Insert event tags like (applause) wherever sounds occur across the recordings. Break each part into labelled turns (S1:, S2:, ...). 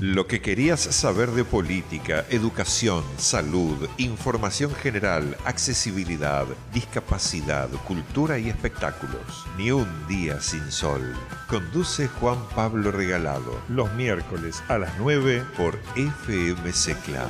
S1: Lo que querías saber de política, educación, salud, información general, accesibilidad, discapacidad, cultura y espectáculos. Ni un día sin sol. Conduce Juan Pablo Regalado. Los miércoles a las 9 por FM Secla.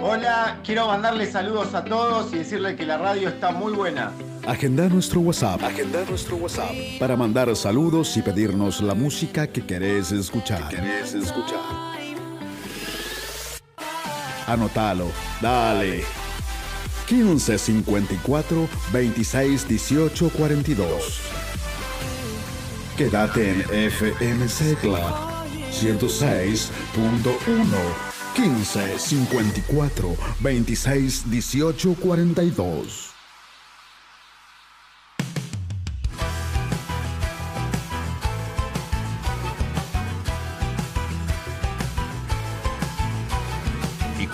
S2: Hola, quiero mandarles saludos a todos y decirles que la radio está muy buena.
S3: Agenda nuestro WhatsApp. Agenda nuestro WhatsApp. Para mandar saludos y pedirnos la música que querés escuchar. querés escuchar. Anótalo. Dale. 15 54 26 18 42. Quédate en FM Secla 106.1. 15 54 26 18 42.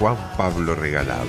S1: Juan Pablo Regalado.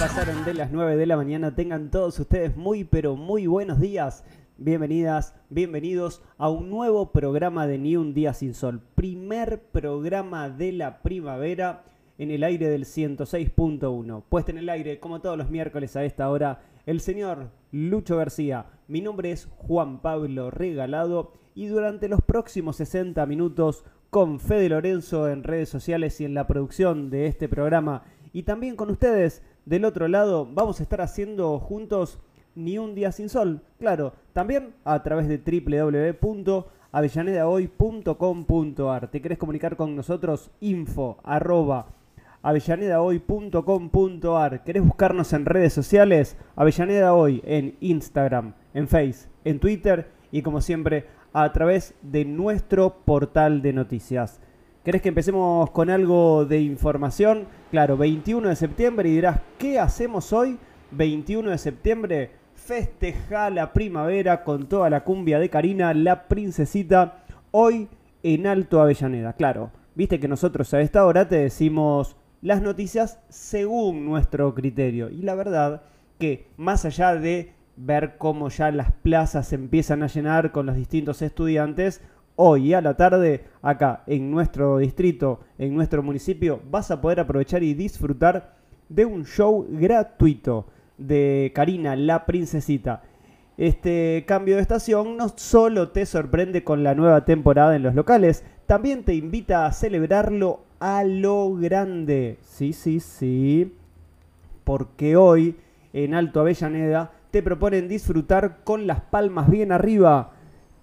S4: Pasaron de las 9 de la mañana. Tengan todos ustedes muy, pero muy buenos días. Bienvenidas, bienvenidos a un nuevo programa de Ni un Día Sin Sol. Primer programa de la primavera en el aire del 106.1. Puesta en el aire, como todos los miércoles a esta hora, el señor Lucho García. Mi nombre es Juan Pablo Regalado y durante los próximos 60 minutos con Fede Lorenzo en redes sociales y en la producción de este programa y también con ustedes del otro lado vamos a estar haciendo juntos Ni un día sin sol, claro, también a través de www.avellanedahoy.com.ar. ¿Te querés comunicar con nosotros? Info arroba avellanedahoy.com.ar. ¿Querés buscarnos en redes sociales? Avellaneda Hoy en Instagram, en Face, en Twitter y como siempre a través de nuestro portal de noticias. ¿Querés que empecemos con algo de información? Claro, 21 de septiembre y dirás, ¿qué hacemos hoy? 21 de septiembre, festeja la primavera con toda la cumbia de Karina, la princesita, hoy en Alto Avellaneda. Claro, viste que nosotros a esta hora te decimos las noticias según nuestro criterio. Y la verdad que más allá de ver cómo ya las plazas se empiezan a llenar con los distintos estudiantes, hoy a la tarde acá en nuestro distrito, en nuestro municipio, vas a poder aprovechar y disfrutar de un show gratuito de Karina, la princesita. Este cambio de estación no solo te sorprende con la nueva temporada en los locales, también te invita a celebrarlo a lo grande. Sí, sí, sí. Porque hoy en Alto Avellaneda te proponen disfrutar con las palmas bien arriba.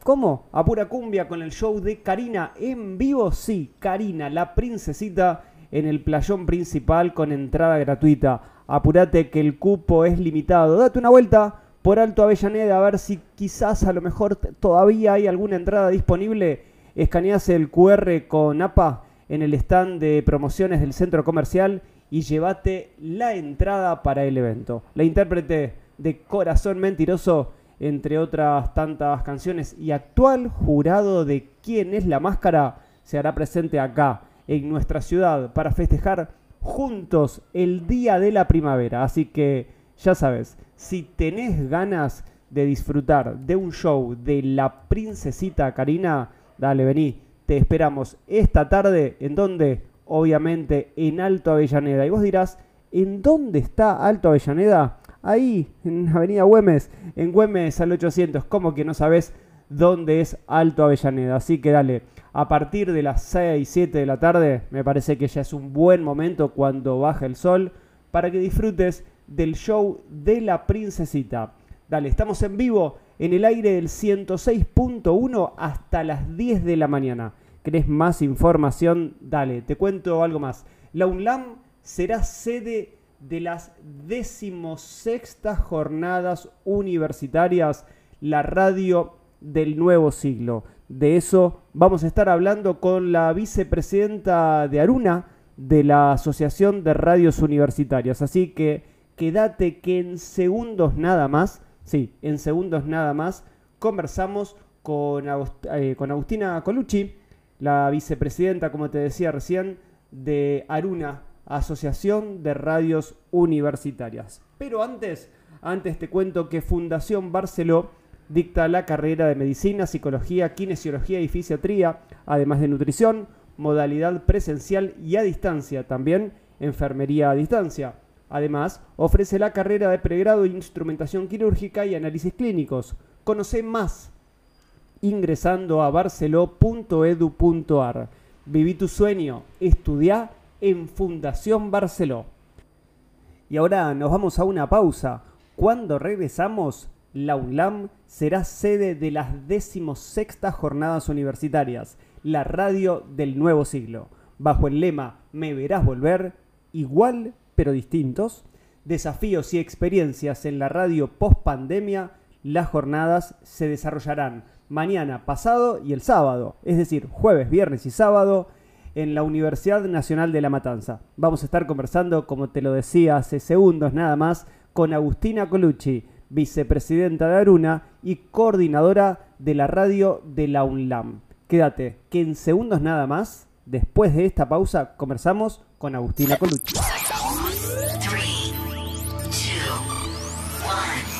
S4: ¿Cómo? A pura cumbia con el show de Karina en vivo. Sí, Karina, la princesita en el playón principal con entrada gratuita. Apúrate que el cupo es limitado. Date una vuelta por Alto Avellaneda a ver si quizás a lo mejor todavía hay alguna entrada disponible. Escaneas el QR con APA en el stand de promociones del centro comercial y llévate la entrada para el evento. La intérprete de Corazón Mentiroso, entre otras tantas canciones, y actual jurado de quién es la máscara, se hará presente acá, en nuestra ciudad, para festejar juntos el día de la primavera. Así que, ya sabes, si tenés ganas de disfrutar de un show de la princesita Karina, dale, vení te esperamos esta tarde. ¿En dónde? Obviamente en Alto Avellaneda. Y vos dirás, ¿en dónde está Alto Avellaneda? Ahí, en Avenida Güemes, en Güemes al 800. ¿Cómo que no sabes dónde es Alto Avellaneda? Así que dale, a partir de las 6, 7 de la tarde, me parece que ya es un buen momento cuando baja el sol para que disfrutes del show de la princesita. Dale, estamos en vivo en el aire del 106.1 hasta las 10 de la mañana. ¿Querés más información? Dale, te cuento algo más. La UNLAM será sede de las decimosextas jornadas universitarias, la radio del nuevo siglo. De eso vamos a estar hablando con la vicepresidenta de Aruna de la Asociación de Radios Universitarias. Así que quédate que en segundos nada más, sí, en segundos nada más, conversamos con, eh, con Agustina Colucci, la vicepresidenta, como te decía recién, de Aruna, Asociación de Radios Universitarias. Pero antes, antes te cuento que Fundación Barceló dicta la carrera de Medicina, Psicología, Kinesiología y Fisiatría, además de nutrición, modalidad presencial y a distancia, también enfermería a distancia. Además, ofrece la carrera de pregrado en instrumentación quirúrgica y análisis clínicos. Conoce más ingresando a barceló.edu.ar. Viví tu sueño, estudia en Fundación Barceló. Y ahora nos vamos a una pausa. Cuando regresamos, la UNLAM será sede de las decimosextas jornadas universitarias, la radio del nuevo siglo, bajo el lema Me verás volver, igual pero distintos, desafíos y experiencias en la radio post pandemia, las jornadas se desarrollarán mañana, pasado y el sábado, es decir, jueves, viernes y sábado, en la Universidad Nacional de La Matanza. Vamos a estar conversando, como te lo decía hace segundos nada más, con Agustina Colucci, vicepresidenta de Aruna y coordinadora de la radio de la UNLAM. Quédate, que en segundos nada más, después de esta pausa, conversamos con Agustina Colucci.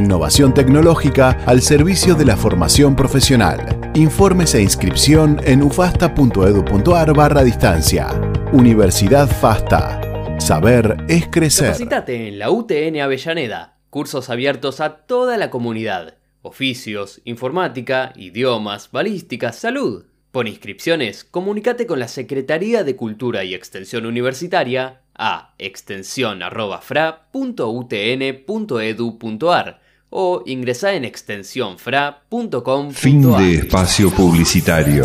S5: innovación tecnológica al servicio de la formación profesional. Informes e inscripción en ufasta.edu.ar barra distancia. Universidad FASTA. Saber es crecer.
S6: Capacitate en la UTN Avellaneda. Cursos abiertos a toda la comunidad. Oficios, informática, idiomas, balística, salud. Por inscripciones, comunícate con la Secretaría de Cultura y Extensión Universitaria a extensión.fra.utn.edu.ar o ingresa en extensionfra.com.
S1: Fin de espacio publicitario.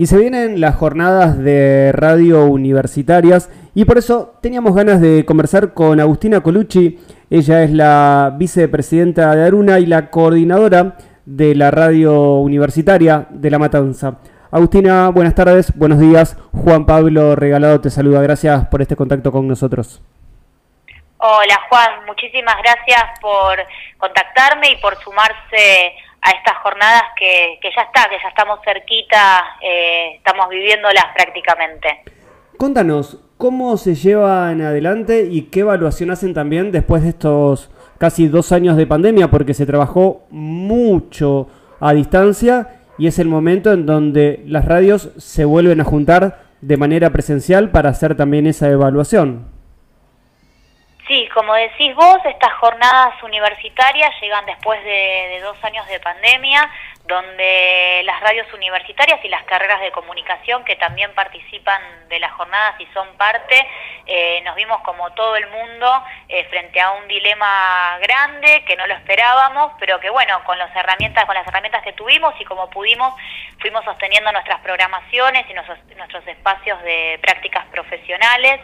S4: Y se vienen las jornadas de radio universitarias y por eso teníamos ganas de conversar con Agustina Colucci. Ella es la vicepresidenta de Aruna y la coordinadora de la radio universitaria de La Matanza. Agustina, buenas tardes, buenos días. Juan Pablo Regalado te saluda. Gracias por este contacto con nosotros.
S7: Hola Juan, muchísimas gracias por contactarme y por sumarse a estas jornadas que, que ya está, que ya estamos cerquita, eh, estamos viviéndolas prácticamente.
S4: Contanos, ¿cómo se llevan adelante y qué evaluación hacen también después de estos casi dos años de pandemia? Porque se trabajó mucho a distancia y es el momento en donde las radios se vuelven a juntar de manera presencial para hacer también esa evaluación.
S7: Sí, como decís vos, estas jornadas universitarias llegan después de, dos años de pandemia, donde las radios universitarias y las carreras de comunicación que también participan de las jornadas y son parte, eh, nos vimos como todo el mundo eh, frente a un dilema grande que no lo esperábamos, pero que bueno, con las herramientas, con las herramientas que tuvimos y como pudimos, fuimos sosteniendo nuestras programaciones y nuestros, espacios de prácticas profesionales.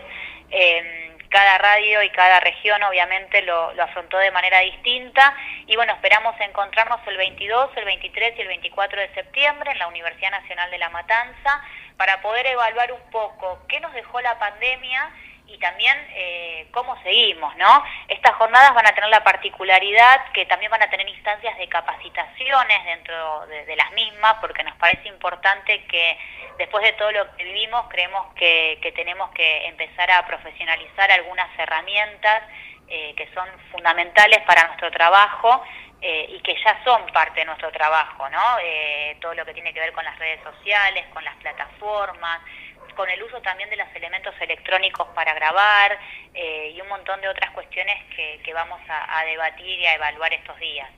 S7: Eh, cada radio y cada región obviamente lo, afrontó de manera distinta. Y bueno, esperamos encontrarnos el 22, el 23 y el 24 de septiembre en la Universidad Nacional de La Matanza para poder evaluar un poco qué nos dejó la pandemia y también eh, cómo seguimos, ¿no? Estas jornadas van a tener la particularidad que también van a tener instancias de capacitaciones dentro de, las mismas, porque nos parece importante que después de todo lo que vivimos, creemos que, tenemos que empezar a profesionalizar algunas herramientas eh, que son fundamentales para nuestro trabajo eh, y que ya son parte de nuestro trabajo, ¿no? todo lo que tiene que ver con las redes sociales, con las plataformas, con el uso también de los elementos electrónicos para grabar eh, y un montón de otras cuestiones que, vamos a, debatir y a evaluar estos días.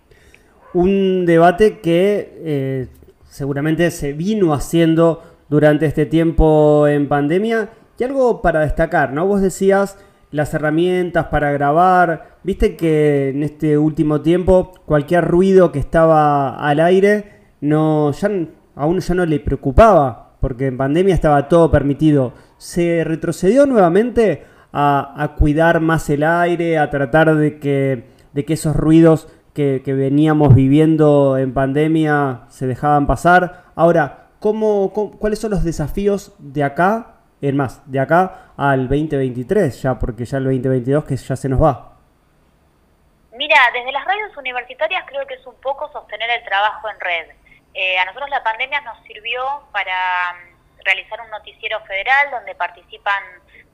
S4: Un debate que eh, seguramente se vino haciendo durante este tiempo en pandemia y algo para destacar, ¿no? Vos decías las herramientas para grabar, viste que en este último tiempo cualquier ruido que estaba al aire no ya a uno ya no le preocupaba porque en pandemia estaba todo permitido. Se retrocedió nuevamente a, cuidar más el aire, a tratar de que, de que esos ruidos que, veníamos viviendo en pandemia se dejaban pasar. Ahora, ¿cómo, cuáles son los desafíos de acá, en más, de acá al 2023 ya, porque ya el 2022 que ya se nos va?
S7: Mira, desde las radios universitarias creo que es un poco sostener el trabajo en red eh, a nosotros la pandemia nos sirvió para mm, realizar un noticiero federal donde participan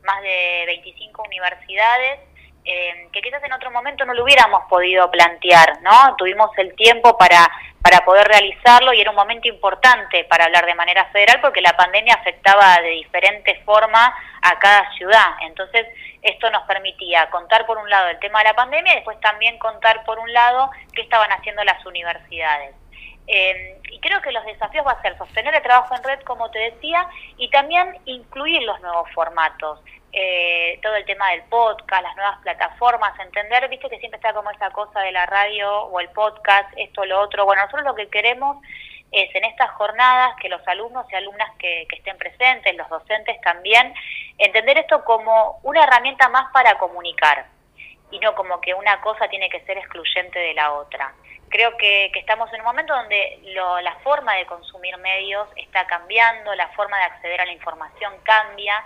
S7: más de 25 universidades, eh, que quizás en otro momento no lo hubiéramos podido plantear, ¿no? Tuvimos el tiempo para, para poder realizarlo y era un momento importante para hablar de manera federal porque la pandemia afectaba de diferente forma a cada ciudad. Entonces, esto nos permitía contar por un lado el tema de la pandemia y después también contar por un lado qué estaban haciendo las universidades. Eh, y creo que los desafíos va a ser sostener el trabajo en red, como te decía, y también incluir los nuevos formatos. Eh, todo el tema del podcast, las nuevas plataformas, entender, viste que siempre está como esa cosa de la radio o el podcast, esto, lo otro. Bueno, nosotros lo que queremos es en estas jornadas que los alumnos y alumnas que, que estén presentes, los docentes también, entender esto como una herramienta más para comunicar y no como que una cosa tiene que ser excluyente de la otra creo que, estamos en un momento donde la forma de consumir medios está cambiando, la forma de acceder a la información cambia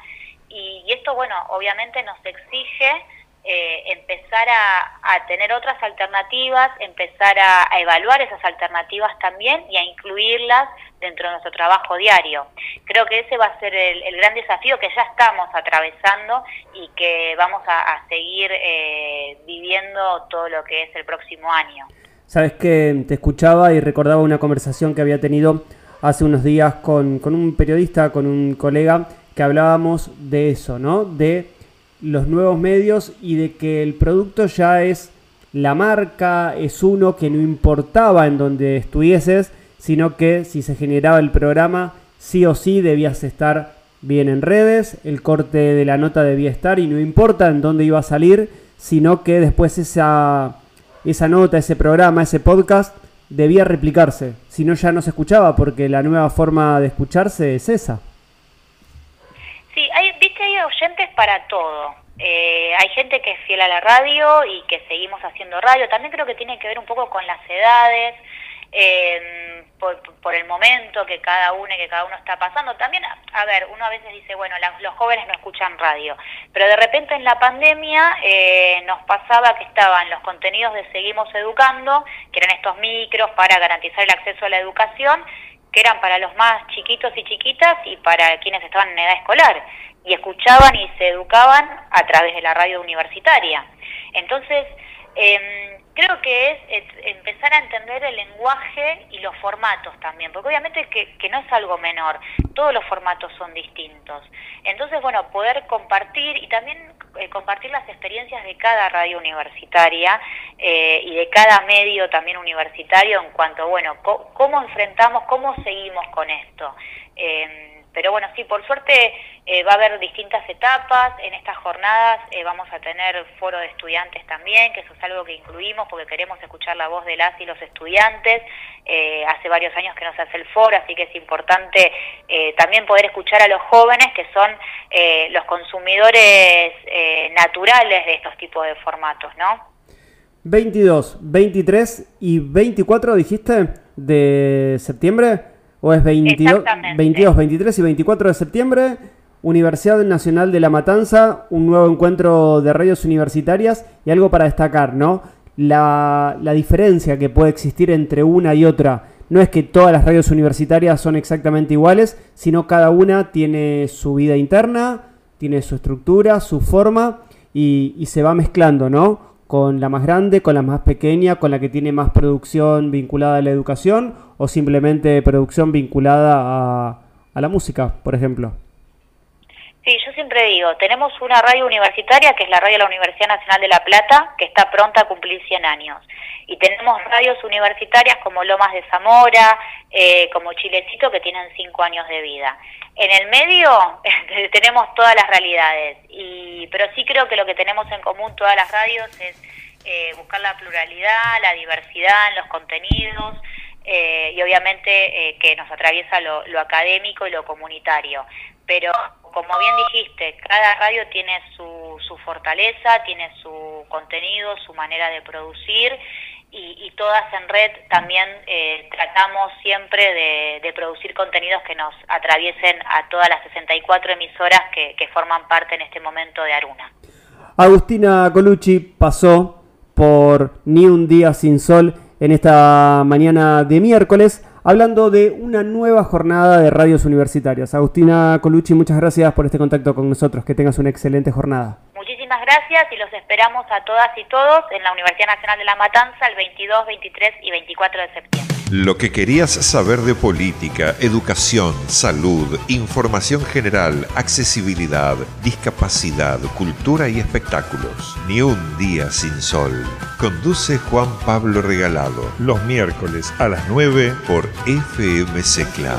S7: y, esto, bueno, obviamente nos exige eh, empezar a, tener otras alternativas, empezar a, evaluar esas alternativas también y a incluirlas dentro de nuestro trabajo diario. Creo que ese va a ser el, gran desafío que ya estamos atravesando y que vamos a, seguir eh, viviendo todo lo que es el próximo año.
S4: Sabes que te escuchaba y recordaba una conversación que había tenido hace unos días con, un periodista, con un colega, que hablábamos de eso, ¿no? De los nuevos medios y de que el producto ya es la marca, es uno que no importaba en donde estuvieses, sino que si se generaba el programa, sí o sí debías estar bien en redes, el corte de la nota debía estar y no importa en dónde iba a salir, sino que después esa, esa nota, ese programa, ese podcast debía replicarse, si no ya no se escuchaba porque la nueva forma de escucharse es esa.
S7: Sí, hay, viste, hay oyentes para todo. Eh, hay gente que es fiel a la radio y que seguimos haciendo radio. También creo que tiene que ver un poco con las edades, eh, por, el momento que cada uno que cada uno está pasando. También, a ver, uno a veces dice, bueno, los jóvenes no escuchan radio, pero de repente en la pandemia eh, nos pasaba que estaban los contenidos de Seguimos Educando, que eran estos micros para garantizar el acceso a la educación, que eran para los más chiquitos y chiquitas y para quienes estaban en edad escolar, y escuchaban y se educaban a través de la radio universitaria. Entonces, eh, creo que es, empezar a entender el lenguaje y los formatos también, porque obviamente que, no es algo menor, todos los formatos son distintos. Entonces, bueno, poder compartir y también eh, compartir las experiencias de cada radio universitaria eh, y de cada medio también universitario en cuanto, bueno, cómo enfrentamos, cómo seguimos con esto. Eh, pero bueno, sí, por suerte eh, va a haber distintas etapas. En estas jornadas eh, vamos a tener foro de estudiantes también, que eso es algo que incluimos porque queremos escuchar la voz de las y los estudiantes. Eh, hace varios años que no se hace el foro, así que es importante también poder escuchar a los jóvenes, que son los consumidores naturales de estos tipos de formatos, ¿no?
S4: 22, 23 y 24, dijiste, de septiembre. ¿O es 22, 22, 23 y 24 de septiembre? Universidad Nacional de La Matanza, un nuevo encuentro de radios universitarias y algo para destacar, ¿no? La, la, diferencia que puede existir entre una y otra. No es que todas las radios universitarias son exactamente iguales, sino cada una tiene su vida interna, tiene su estructura, su forma y, y se va mezclando, ¿no? Con la más grande, con la más pequeña, con la que tiene más producción vinculada a la educación o simplemente producción vinculada a, a la música, por ejemplo?
S7: Sí, yo siempre digo, tenemos una radio universitaria que es la radio de la Universidad Nacional de La Plata, que está pronta a cumplir 100 años. Y tenemos radios universitarias como Lomas de Zamora, eh, como Chilecito, que tienen 5 años de vida. En el medio (laughs) tenemos todas las realidades, y, pero sí creo que lo que tenemos en común todas las radios es eh, buscar la pluralidad, la diversidad en los contenidos, eh, y obviamente que nos atraviesa lo académico y lo comunitario. Pero como bien dijiste, cada radio tiene su, su fortaleza, tiene su contenido, su manera de producir y, todas en red también eh, tratamos siempre de, producir contenidos que nos atraviesen a todas las 64 emisoras que, que forman parte en este momento de Aruna.
S4: Agustina Colucci pasó por Ni un día sin sol en esta mañana de miércoles hablando de una nueva jornada de radios universitarias. Agustina Colucci, muchas gracias por este contacto con nosotros. Que tengas una excelente jornada.
S7: Muchísimas gracias y los esperamos a todas y todos en la Universidad Nacional de La Matanza el 22, 23 y 24 de septiembre.
S1: Lo que querías saber de política, educación, salud, información general, accesibilidad, discapacidad, cultura y espectáculos. Ni un día sin sol. Conduce Juan Pablo Regalado los miércoles a las 9 por FM Secla.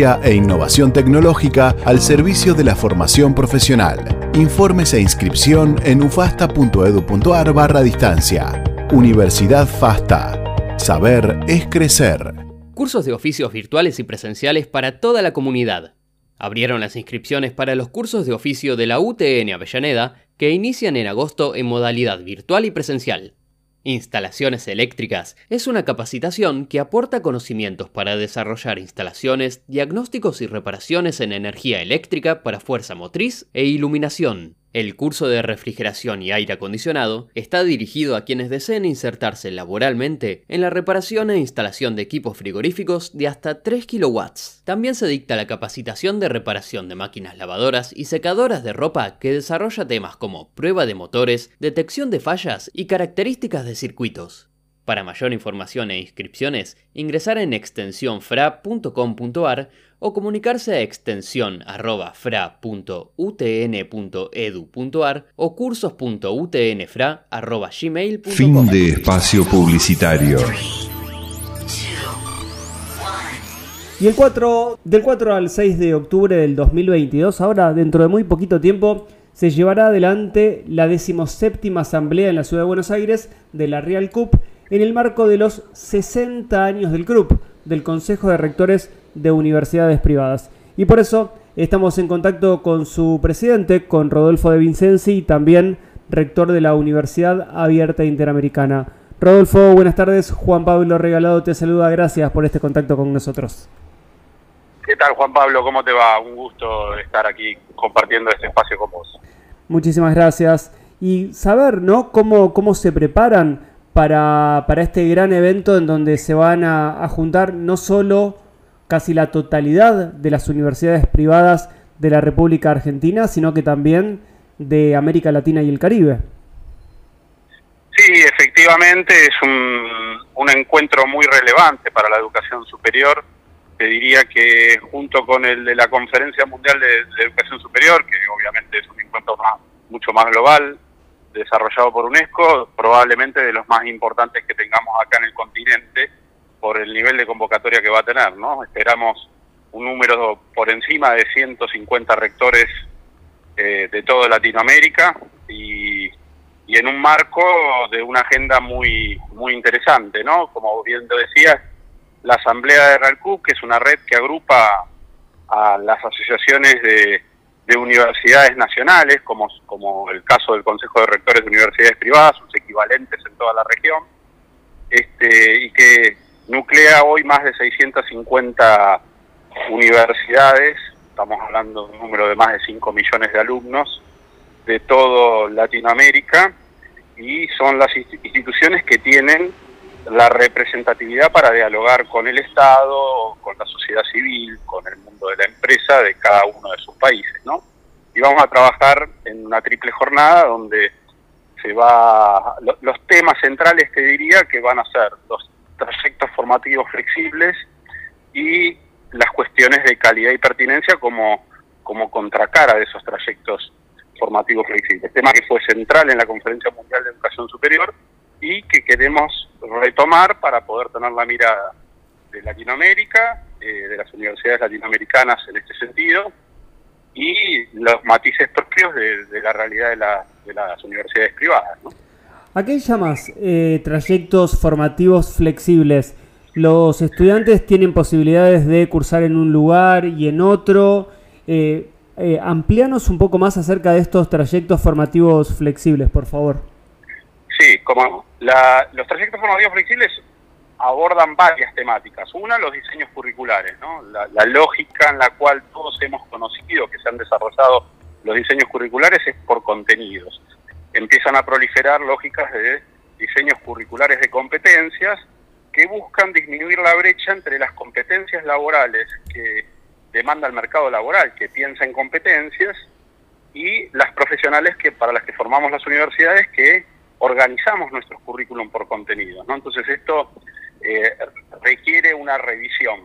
S5: e innovación tecnológica al servicio de la formación profesional. Informes e inscripción en ufasta.edu.ar barra distancia. Universidad FASTA. Saber es crecer.
S6: Cursos de oficios virtuales y presenciales para toda la comunidad. Abrieron las inscripciones para los cursos de oficio de la UTN Avellaneda que inician en agosto en modalidad virtual y presencial. Instalaciones eléctricas es una capacitación que aporta conocimientos para desarrollar instalaciones, diagnósticos y reparaciones en energía eléctrica para fuerza motriz e iluminación. El curso de refrigeración y aire acondicionado está dirigido a quienes deseen insertarse laboralmente en la reparación e instalación de equipos frigoríficos de hasta 3 kW. También se dicta la capacitación de reparación de máquinas lavadoras y secadoras de ropa que desarrolla temas como prueba de motores, detección de fallas y características de circuitos. Para mayor información e inscripciones, ingresar en extensionfra.com.ar o comunicarse a extensión o cursos.utnfra.gmail.com.
S1: Fin de espacio publicitario.
S4: Y el 4, del 4 al 6 de octubre del 2022, ahora dentro de muy poquito tiempo, se llevará adelante la decimoséptima asamblea en la ciudad de Buenos Aires de la Real Cup en el marco de los 60 años del CRUP, del Consejo de Rectores de Universidades Privadas. Y por eso estamos en contacto con su presidente, con Rodolfo de Vincenzi, también rector de la Universidad Abierta Interamericana. Rodolfo, buenas tardes. Juan Pablo Regalado te saluda. Gracias por este contacto con nosotros.
S8: ¿Qué tal, Juan Pablo? ¿Cómo te va? Un gusto estar aquí compartiendo este espacio con vos.
S4: Muchísimas gracias. Y saber, ¿no? Cómo, cómo se preparan para, para este gran evento en donde se van a, juntar no solo casi la totalidad de las universidades privadas de la República Argentina, sino que también de América Latina y el Caribe.
S8: Sí, efectivamente es un, un encuentro muy relevante para la educación superior. Te diría que junto con el de la Conferencia Mundial de, de Educación Superior, que obviamente es un encuentro más, mucho más global, desarrollado por UNESCO, probablemente de los más importantes que tengamos acá en el continente por el nivel de convocatoria que va a tener, ¿no? Esperamos un número por encima de 150 rectores eh, de toda Latinoamérica y, en un marco de una agenda muy muy interesante, ¿no? Como bien lo decías, la Asamblea de RALCUB, que es una red que agrupa a las asociaciones de de universidades nacionales, como, como el caso del Consejo de Rectores de Universidades Privadas, sus equivalentes en toda la región, este, y que nuclea hoy más de 650 universidades, estamos hablando de un número de más de 5 millones de alumnos de toda Latinoamérica, y son las instituciones que tienen la representatividad para dialogar con el Estado, con la sociedad civil, con el mundo de la empresa de cada uno de sus países, ¿no? Y vamos a trabajar en una triple jornada donde se va los temas centrales te diría que van a ser los trayectos formativos flexibles y las cuestiones de calidad y pertinencia como como contracara de esos trayectos formativos flexibles, tema que fue central en la Conferencia Mundial de Educación Superior y que queremos retomar para poder tener la mirada de Latinoamérica, eh, de las universidades latinoamericanas en este sentido, y los matices propios de, la realidad de, de, las universidades privadas. ¿no?
S4: ¿A qué llamas eh, trayectos formativos flexibles? ¿Los estudiantes tienen posibilidades de cursar en un lugar y en otro? Eh, eh, un poco más acerca de estos trayectos formativos flexibles, por favor.
S8: Sí, como la, los trayectos formativos flexibles abordan varias temáticas. Una, los diseños curriculares, ¿no? la, la, lógica en la cual todos hemos conocido que se han desarrollado los diseños curriculares es por contenidos. Empiezan a proliferar lógicas de diseños curriculares de competencias que buscan disminuir la brecha entre las competencias laborales que demanda el mercado laboral, que piensa en competencias, y las profesionales que para las que formamos las universidades que organizamos nuestros currículum por contenidos. ¿no? Entonces esto eh, requiere una revisión.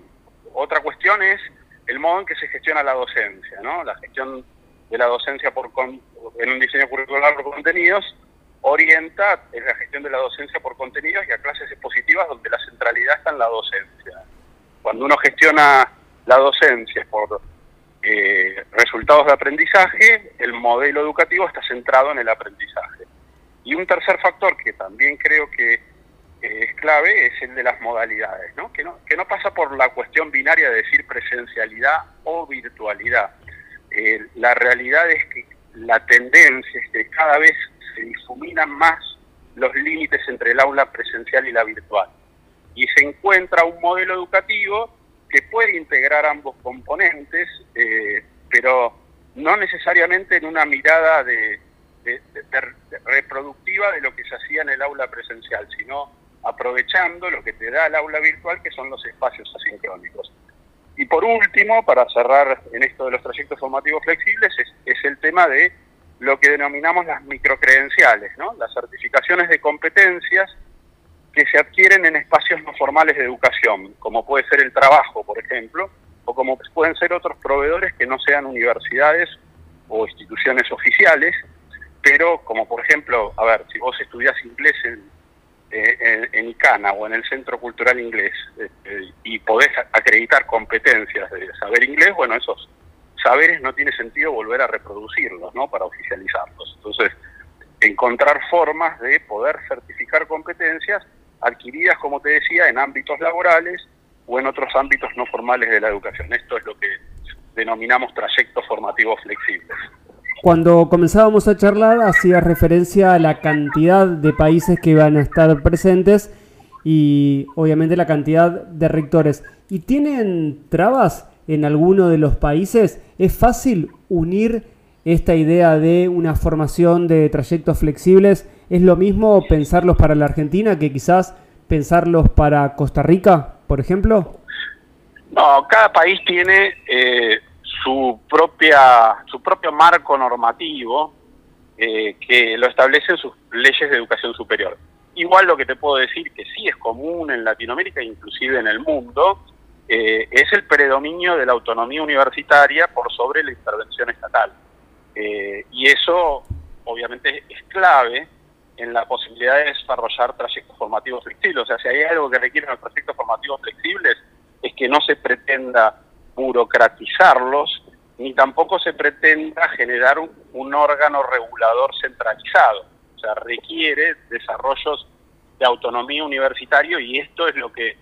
S8: Otra cuestión es el modo en que se gestiona la docencia, ¿no? La gestión de la docencia por en un diseño curricular por contenidos orienta la gestión de la docencia por contenidos y a clases expositivas donde la centralidad está en la docencia. Cuando uno gestiona la docencia por eh, resultados de aprendizaje, el modelo educativo está centrado en el aprendizaje. Y un tercer factor que también creo que eh, es clave es el de las modalidades, ¿no? Que, ¿no? que no pasa por la cuestión binaria de decir presencialidad o virtualidad. Eh, la realidad es que la tendencia es que cada vez se difuminan más los límites entre el aula presencial y la virtual. Y se encuentra un modelo educativo que puede integrar ambos componentes, eh, pero no necesariamente en una mirada de, reproductiva de lo que se hacía en el aula presencial, sino aprovechando lo que te da el aula virtual, que son los espacios asincrónicos. Y por último, para cerrar en esto de los trayectos formativos flexibles, es, es el tema de lo que denominamos las microcredenciales, ¿no? las certificaciones de competencias que se adquieren en espacios no formales de educación, como puede ser el trabajo, por ejemplo, o como pueden ser otros proveedores que no sean universidades o instituciones oficiales, pero como por ejemplo, a ver, si vos estudiás inglés en, eh, en, ICANA o en el Centro Cultural Inglés este, y podés acreditar competencias de saber inglés, bueno, esos saberes no tiene sentido volver a reproducirlos, ¿no? Para oficializarlos. Entonces, encontrar formas de poder certificar competencias adquiridas, como te decía, en ámbitos laborales o en otros ámbitos no formales de la educación. Esto es lo que denominamos trayectos formativos flexibles.
S4: Cuando comenzábamos a charlar hacía referencia a la cantidad de países que van a estar presentes y obviamente la cantidad de rectores. ¿Y tienen trabas en alguno de los países? ¿Es fácil unir esta idea de una formación de trayectos flexibles ¿Es lo mismo pensarlos para la Argentina que quizás pensarlos para Costa Rica, por ejemplo?
S8: No, cada país tiene eh, su propia su propio marco normativo eh, que lo establecen sus leyes de educación superior. Igual lo que te puedo decir que sí es común en Latinoamérica, inclusive en el mundo, eh, es el predominio de la autonomía universitaria por sobre la intervención estatal. y eso obviamente es clave en la posibilidad de desarrollar trayectos formativos flexibles. O sea, si hay algo que requieren los trayectos formativos flexibles es que no se pretenda burocratizarlos, ni tampoco se pretenda generar un, órgano regulador centralizado. O sea, requiere desarrollos de autonomía universitario y esto es lo que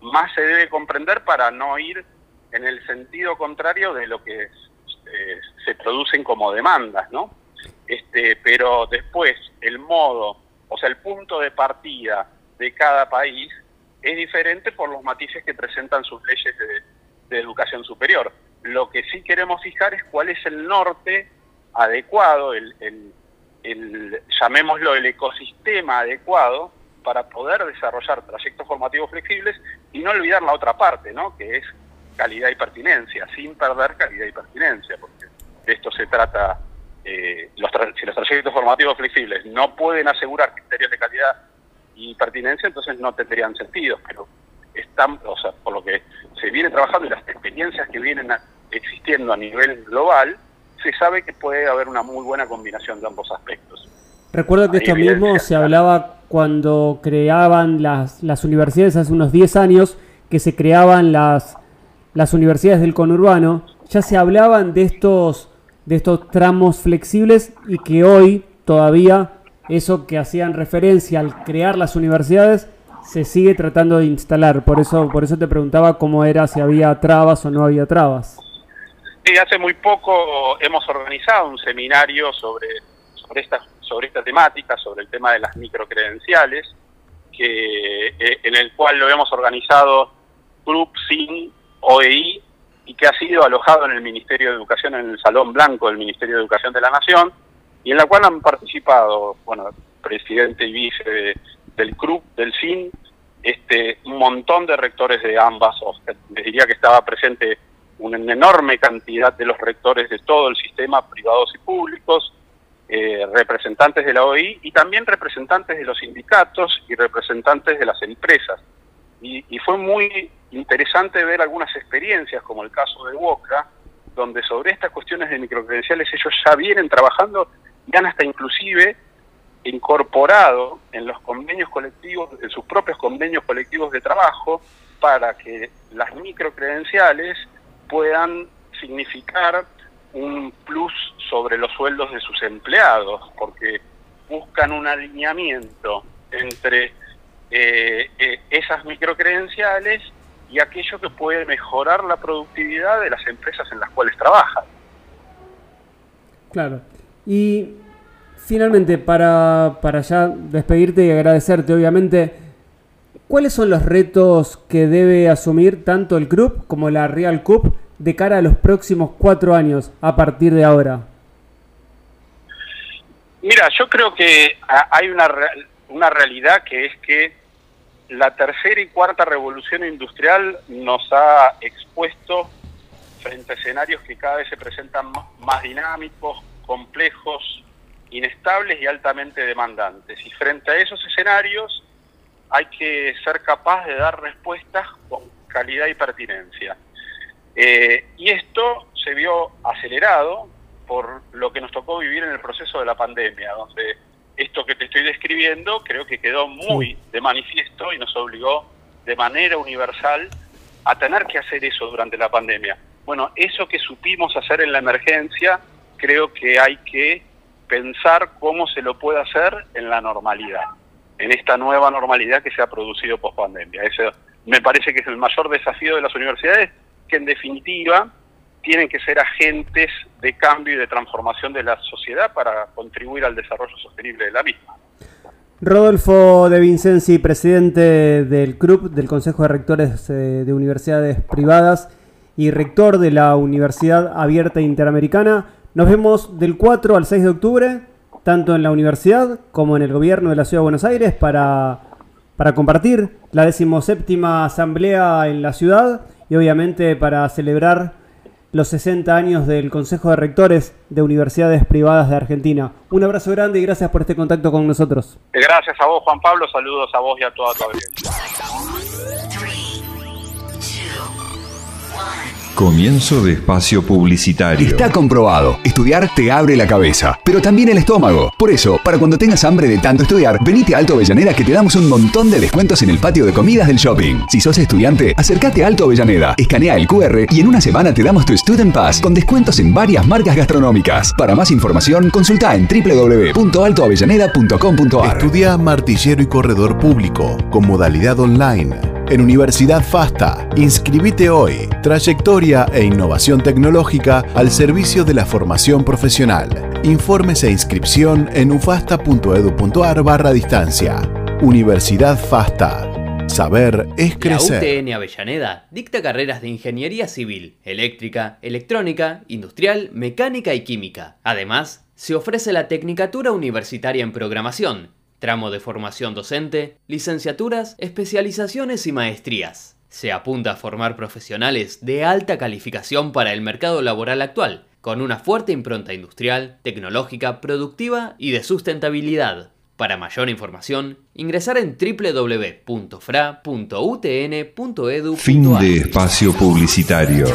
S8: más se debe comprender para no ir en el sentido contrario de lo que eh, se producen como demandas, ¿no? este, pero después el modo, o sea, el punto de partida de cada país es diferente por los matices que presentan sus leyes de, educación superior. Lo que sí queremos fijar es cuál es el norte adecuado, el, el, llamémoslo el ecosistema adecuado para poder desarrollar trayectos formativos flexibles y no olvidar la otra parte, ¿no? que es calidad y pertinencia, sin perder calidad y pertinencia, porque de esto se trata eh, los si los trayectos formativos flexibles no pueden asegurar criterios de calidad y pertinencia, entonces no tendrían sentido, pero están, o sea, por lo que se viene trabajando y las experiencias que vienen existiendo a nivel global, se sabe que puede haber una muy buena combinación de ambos aspectos.
S4: Recuerdo que esto mismo se hablaba cuando creaban las, las universidades hace unos 10 años, que se creaban las, las universidades del conurbano, ya se hablaban de estos de estos tramos flexibles y que hoy todavía eso que hacían referencia al crear las universidades se sigue tratando de instalar. Por eso, por eso te preguntaba cómo era, si había trabas o no había trabas.
S8: Sí, hace muy poco hemos organizado un seminario sobre, sobre, esta, sobre esta temática, sobre el tema de las microcredenciales, que, eh, en el cual lo hemos organizado Group SIN OEI y que ha sido alojado en el Ministerio de Educación, en el Salón Blanco del Ministerio de Educación de la Nación, y en la cual han participado, bueno, presidente y vice del CRUP, del CIN, este, un montón de rectores de ambas, o les diría que estaba presente una enorme cantidad de los rectores de todo el sistema, privados y públicos, eh, representantes de la OI y también representantes de los sindicatos y representantes de las empresas. Y, fue muy interesante ver algunas experiencias, como el caso de Boca, donde sobre estas cuestiones de microcredenciales ellos ya vienen trabajando y han hasta inclusive incorporado en los convenios colectivos, en sus propios convenios colectivos de trabajo, para que las microcredenciales puedan significar un plus sobre los sueldos de sus empleados, porque buscan un alineamiento entre eh, eh, esas microcredenciales y aquello que puede mejorar la productividad de las empresas en las cuales trabajan.
S4: Claro. Y finalmente, para, para ya despedirte y agradecerte, obviamente, ¿cuáles son los retos que debe asumir tanto el club como la Real Cup de cara a los próximos cuatro años a partir de ahora?
S8: Mira, yo creo que hay una, una realidad que es que la tercera y cuarta revolución industrial nos ha expuesto frente a escenarios que cada vez se presentan más dinámicos, complejos, inestables y altamente demandantes. Y frente a esos escenarios hay que ser capaz de dar respuestas con calidad y pertinencia. Eh, y esto se vio acelerado por lo que nos tocó vivir en el proceso de la pandemia, donde esto que te estoy describiendo creo que quedó muy de manifiesto y nos obligó de manera universal a tener que hacer eso durante la pandemia. Bueno, eso que supimos hacer en la emergencia, creo que hay que pensar cómo se lo puede hacer en la normalidad, en esta nueva normalidad que se ha producido post pandemia. Eso me parece que es el mayor desafío de las universidades, que en definitiva tienen que ser agentes de cambio y de transformación de la sociedad para contribuir al desarrollo sostenible de la misma.
S4: Rodolfo de Vincenzi, presidente del CRUP, del Consejo de Rectores eh, de Universidades Privadas y rector de la Universidad Abierta Interamericana. Nos vemos del 4 al 6 de octubre, tanto en la universidad como en el gobierno de la Ciudad de Buenos Aires, para, para compartir la decimoséptima asamblea en la ciudad y obviamente para celebrar los 60 años del Consejo de Rectores de Universidades Privadas de Argentina. Un abrazo grande y gracias por este contacto con nosotros.
S8: Gracias a vos, Juan Pablo. Saludos a vos y a toda tu audiencia.
S1: Comienzo de espacio publicitario.
S9: Está comprobado. Estudiar te abre la cabeza, pero también el estómago. Por eso, para cuando tengas hambre de tanto estudiar, venite a Alto Avellaneda que te damos un montón de descuentos en el patio de comidas del shopping. Si sos estudiante, acércate a Alto Avellaneda, escanea el QR y en una semana te damos tu Student Pass con descuentos en varias marcas gastronómicas. Para más información, consulta en www.altoavellaneda.com.ar.
S5: Estudia martillero y corredor público con modalidad online en Universidad FASTA. Inscribite hoy. Trayectoria e innovación tecnológica al servicio de la formación profesional. Informes e inscripción en ufasta.edu.ar barra distancia. Universidad FASTA. Saber es crecer.
S6: La UTN Avellaneda dicta carreras de ingeniería civil, eléctrica, electrónica, industrial, mecánica y química. Además, se ofrece la Tecnicatura Universitaria en Programación, tramo de formación docente, licenciaturas, especializaciones y maestrías. Se apunta a formar profesionales de alta calificación para el mercado laboral actual, con una fuerte impronta industrial, tecnológica, productiva y de sustentabilidad. Para mayor información, ingresar en www.fra.utn.edu.
S1: Fin de espacio publicitario.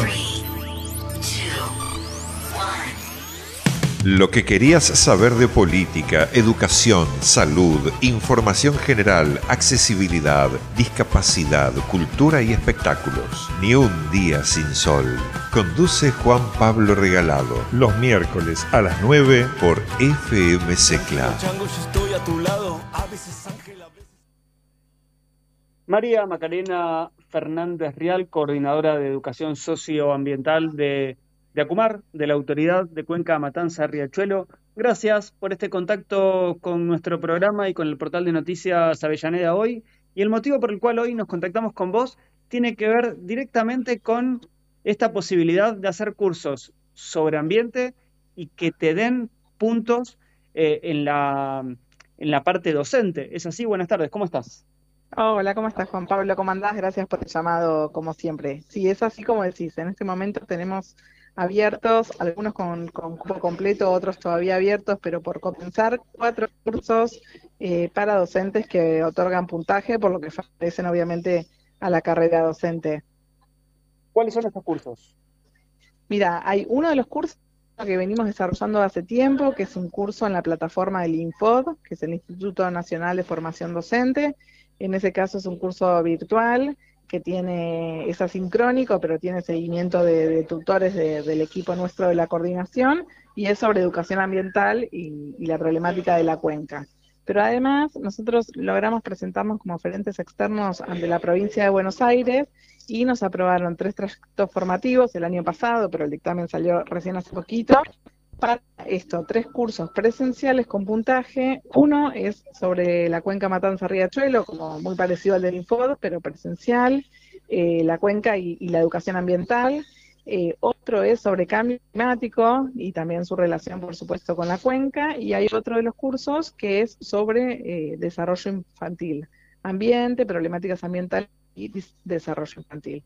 S1: Lo que querías saber de política, educación, salud, información general, accesibilidad, discapacidad, cultura y espectáculos. Ni un día sin sol. Conduce Juan Pablo Regalado los miércoles a las 9 por FM Secla.
S4: María Macarena Fernández Real, coordinadora de educación socioambiental de de Acumar, de la Autoridad de Cuenca Matanza Riachuelo. Gracias por este contacto con nuestro programa y con el portal de noticias Avellaneda hoy. Y el motivo por el cual hoy nos contactamos con vos tiene que ver directamente con esta posibilidad de hacer cursos sobre ambiente y que te den puntos eh, en, la, en la parte docente. ¿Es así? Buenas tardes, ¿cómo estás?
S10: Hola, ¿cómo estás Juan Pablo? ¿Cómo andás? Gracias por el llamado, como siempre. Sí, es así como decís. En este momento tenemos abiertos, algunos con, con cupo completo, otros todavía abiertos, pero por compensar cuatro cursos eh, para docentes que otorgan puntaje, por lo que favorecen obviamente a la carrera docente.
S4: ¿Cuáles son estos cursos?
S10: Mira, hay uno de los cursos que venimos desarrollando hace tiempo, que es un curso en la plataforma del INFOD, que es el Instituto Nacional de Formación Docente. En ese caso es un curso virtual que tiene, es asincrónico, pero tiene seguimiento de, tutores del equipo nuestro de la coordinación, y es sobre educación ambiental y, la problemática de la cuenca. Pero además, nosotros logramos presentarnos como oferentes externos ante la provincia de Buenos Aires y nos aprobaron tres trayectos formativos el año pasado, pero el dictamen salió recién hace poquito, para esto, tres cursos presenciales con puntaje. Uno es sobre la cuenca Matanza Riachuelo, como muy parecido al del Infod, pero presencial, eh, la cuenca y, la educación ambiental. Eh, otro es sobre cambio climático y también su relación, por supuesto, con la cuenca. Y hay otro de los cursos que es sobre eh, desarrollo infantil, ambiente, problemáticas ambientales y desarrollo infantil.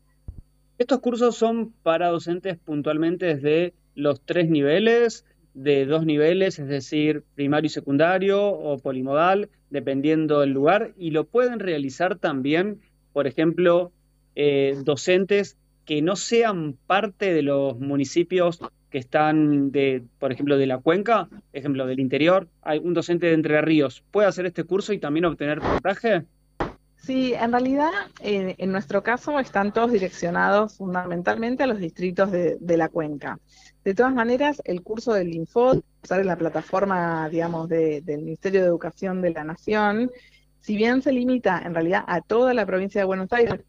S11: Estos cursos son para docentes puntualmente desde los tres niveles, de dos niveles, es decir, primario y secundario o polimodal, dependiendo del lugar, y lo pueden realizar también, por ejemplo, eh, docentes que no sean parte de los municipios que están, de, por ejemplo, de la cuenca, ejemplo, del interior, hay un docente de Entre Ríos, ¿puede hacer este curso y también obtener puntaje?
S10: Sí, en realidad, en nuestro caso, están todos direccionados fundamentalmente a los distritos de, la cuenca. De todas maneras, el curso del Infod, sale en la plataforma, digamos, del Ministerio de Educación de la Nación, si bien se limita en realidad a toda la provincia de Buenos Aires,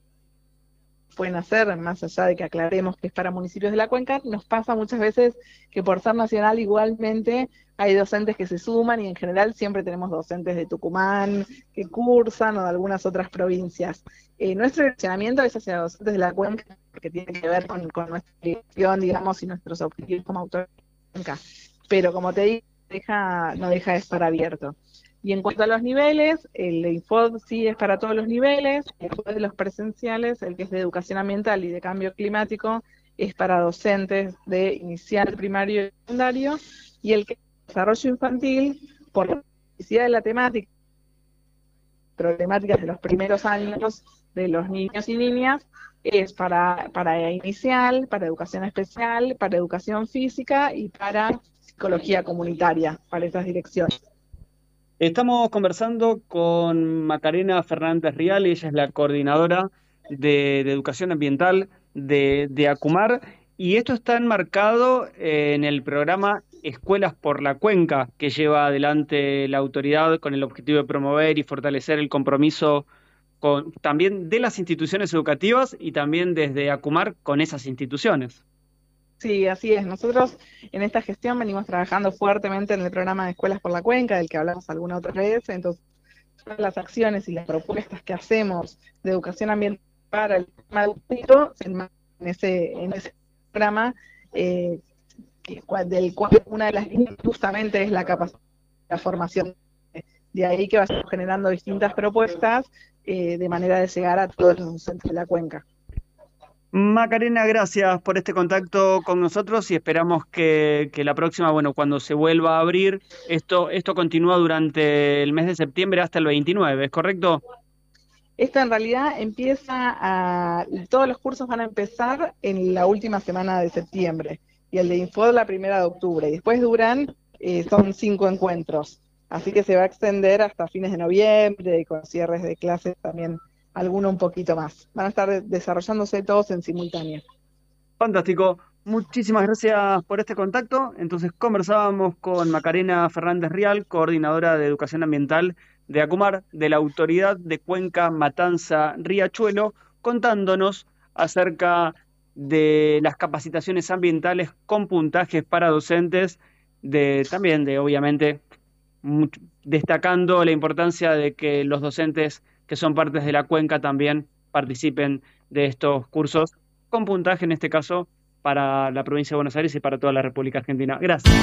S10: pueden hacer, más allá de que aclaremos que es para municipios de la cuenca, nos pasa muchas veces que por ser nacional igualmente hay docentes que se suman y en general siempre tenemos docentes de Tucumán que cursan o de algunas otras provincias. Eh, nuestro direccionamiento es hacia docentes de la cuenca porque tiene que ver con, nuestra dirección, digamos, y nuestros objetivos como cuenca. Pero como te digo, no deja de estar abierto. Y en cuanto a los niveles, el Infod sí es para todos los niveles, después de los presenciales, el que es de educación ambiental y de cambio climático, es para docentes de inicial, primario y secundario, y el que es de desarrollo infantil, por la necesidad de la temática, problemáticas de los primeros años de los niños y niñas, es para, para inicial, para educación especial, para educación física y para psicología comunitaria, para esas direcciones.
S11: Estamos conversando con Macarena Fernández Rial, ella es la coordinadora de, educación ambiental de, Acumar, y esto está enmarcado en el programa Escuelas por la Cuenca, que lleva adelante la autoridad con el objetivo de promover y fortalecer el compromiso con, también de las instituciones educativas y también desde Acumar con esas instituciones.
S10: Sí, así es. Nosotros en esta gestión venimos trabajando fuertemente en el programa de Escuelas por la Cuenca, del que hablamos alguna otra vez. Entonces, las acciones y las propuestas que hacemos de educación ambiental para el tema educativo en ese, en ese programa, eh, del cual una de las líneas justamente es la capacidad, la formación. De ahí que vayamos generando distintas propuestas eh, de manera de llegar a todos los docentes de la cuenca.
S11: Macarena, gracias por este contacto con nosotros y esperamos que, la próxima, bueno, cuando se vuelva a abrir, esto, esto continúa durante el mes de septiembre hasta el 29, ¿es correcto?
S10: Esto en realidad empieza a, todos los cursos van a empezar en la última semana de septiembre y el de Info la primera de octubre y después duran, eh, son cinco encuentros, así que se va a extender hasta fines de noviembre y con cierres de clases también alguno un poquito más. Van a estar desarrollándose todos en simultáneo.
S11: Fantástico. Muchísimas gracias por este contacto. Entonces conversábamos con Macarena Fernández Rial, coordinadora de Educación Ambiental de Acumar, de la Autoridad de Cuenca Matanza Riachuelo, contándonos acerca de las capacitaciones ambientales con puntajes para docentes, de también de obviamente destacando la importancia de que los docentes que son partes de la cuenca también participen de estos cursos con puntaje en este caso para la provincia de Buenos Aires y para toda la República Argentina. Gracias.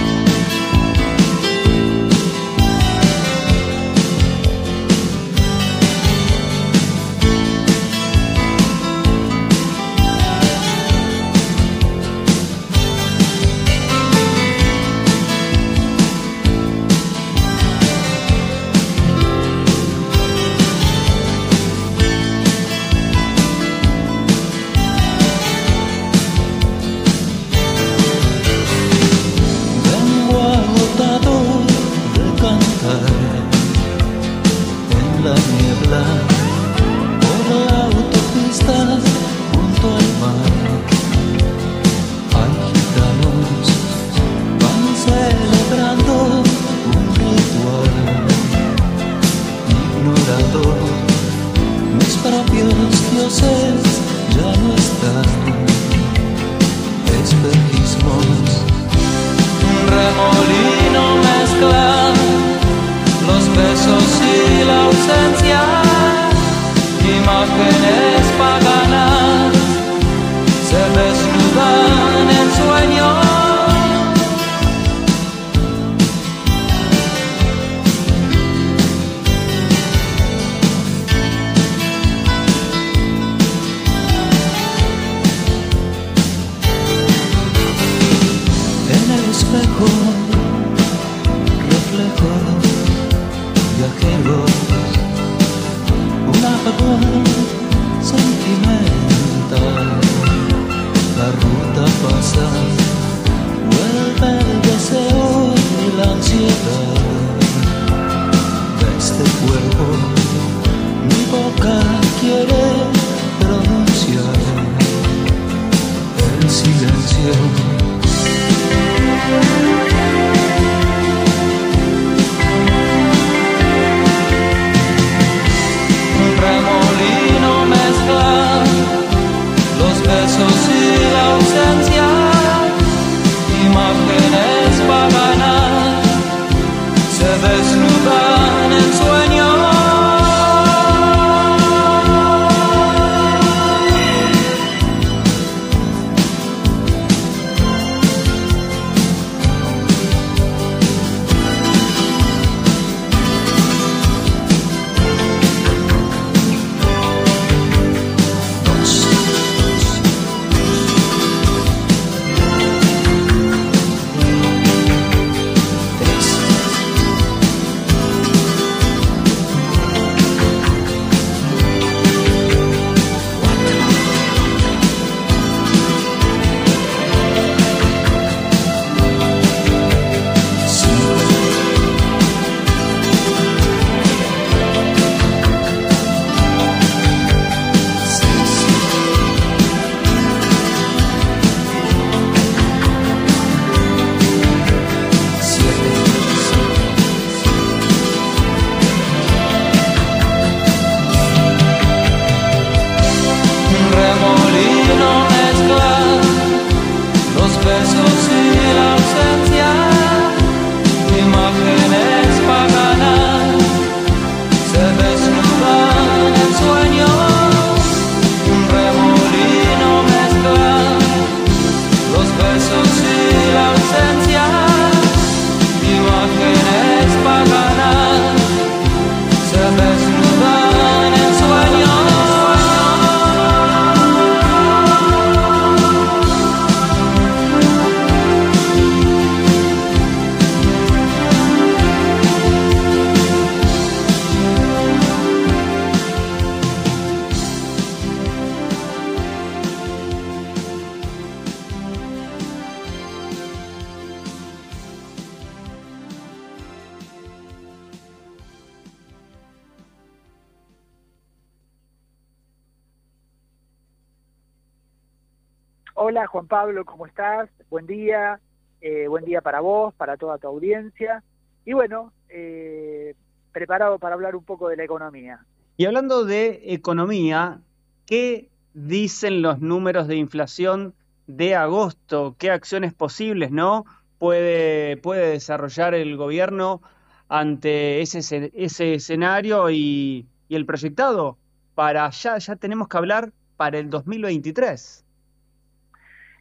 S12: Juan Pablo, ¿cómo estás? Buen día, eh, buen día para vos, para toda tu audiencia. Y bueno, eh, preparado para hablar un poco de la economía.
S11: Y hablando de economía, ¿qué dicen los números de inflación de agosto? ¿Qué acciones posibles no puede, puede desarrollar el gobierno ante ese, ese escenario y, y el proyectado? Para ya, ya tenemos que hablar para el 2023.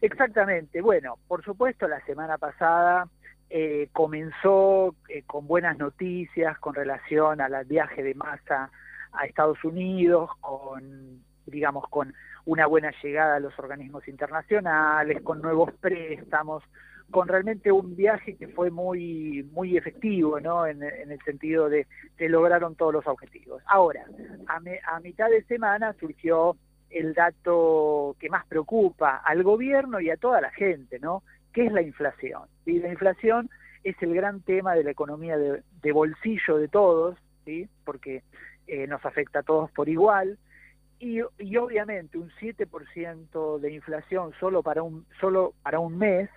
S12: Exactamente. Bueno, por supuesto, la semana pasada eh, comenzó eh, con buenas noticias con relación al viaje de masa a Estados Unidos, con, digamos, con una buena llegada a los organismos internacionales, con nuevos préstamos, con realmente un viaje que fue muy muy efectivo, ¿no? En, el sentido de que lograron todos los objetivos. Ahora, a, me- a mitad de semana surgió el dato que más preocupa al gobierno y a toda la gente, ¿no? Que es la inflación. Y la inflación es el gran tema de la economía de, bolsillo de todos, ¿sí? Porque eh, nos afecta a todos por igual. Y, y obviamente un 7% de inflación solo para un solo para un mes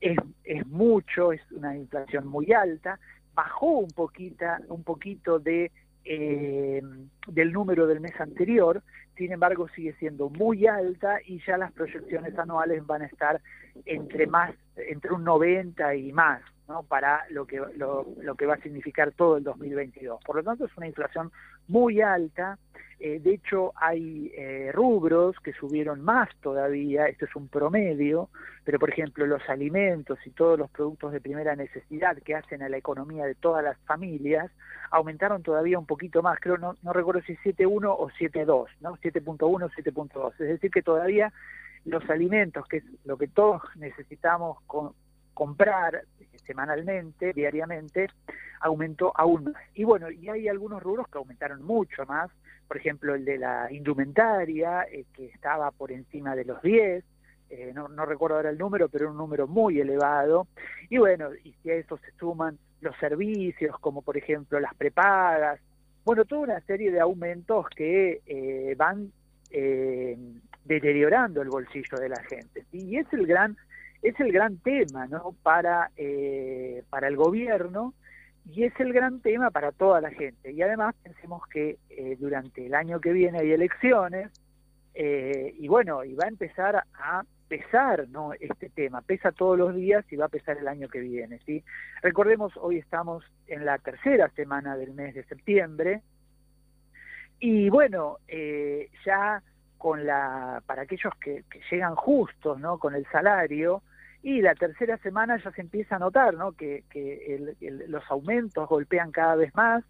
S12: es, es mucho, es una inflación muy alta. Bajó un poquita, un poquito de eh, del número del mes anterior, sin embargo sigue siendo muy alta y ya las proyecciones anuales van a estar entre más entre un 90 y más ¿no? para lo que lo, lo que va a significar todo el 2022 por lo tanto es una inflación muy alta eh, de hecho hay eh, rubros que subieron más todavía esto es un promedio pero por ejemplo los alimentos y todos los productos de primera necesidad que hacen a la economía de todas las familias aumentaron todavía un poquito más creo no, no recuerdo si 7.1 o 7.2 no 7.1 7.2 es decir que todavía los alimentos, que es lo que todos necesitamos comprar semanalmente, diariamente, aumentó aún más. Y bueno, y hay algunos rubros que aumentaron mucho más, por ejemplo el de la indumentaria, eh, que estaba por encima de los 10, eh, no, no recuerdo ahora el número, pero era un número muy elevado. Y bueno, y si a eso se suman los servicios, como por ejemplo las prepagas, bueno, toda una serie de aumentos que eh, van eh, deteriorando el bolsillo de la gente. ¿sí? Y es el gran es el gran tema ¿no? para, para el gobierno y es el gran tema para toda la gente. Y además pensemos que eh, durante el año que viene hay elecciones eh, y bueno, y va a empezar a pesar ¿no? este tema, pesa todos los días y va a pesar el año que viene. ¿sí? Recordemos, hoy estamos en la tercera semana del mes de septiembre y bueno, eh, ya con la para aquellos que, que, llegan justos no con el salario y la tercera semana ya se empieza a notar no que, que el, el, los aumentos golpean cada vez más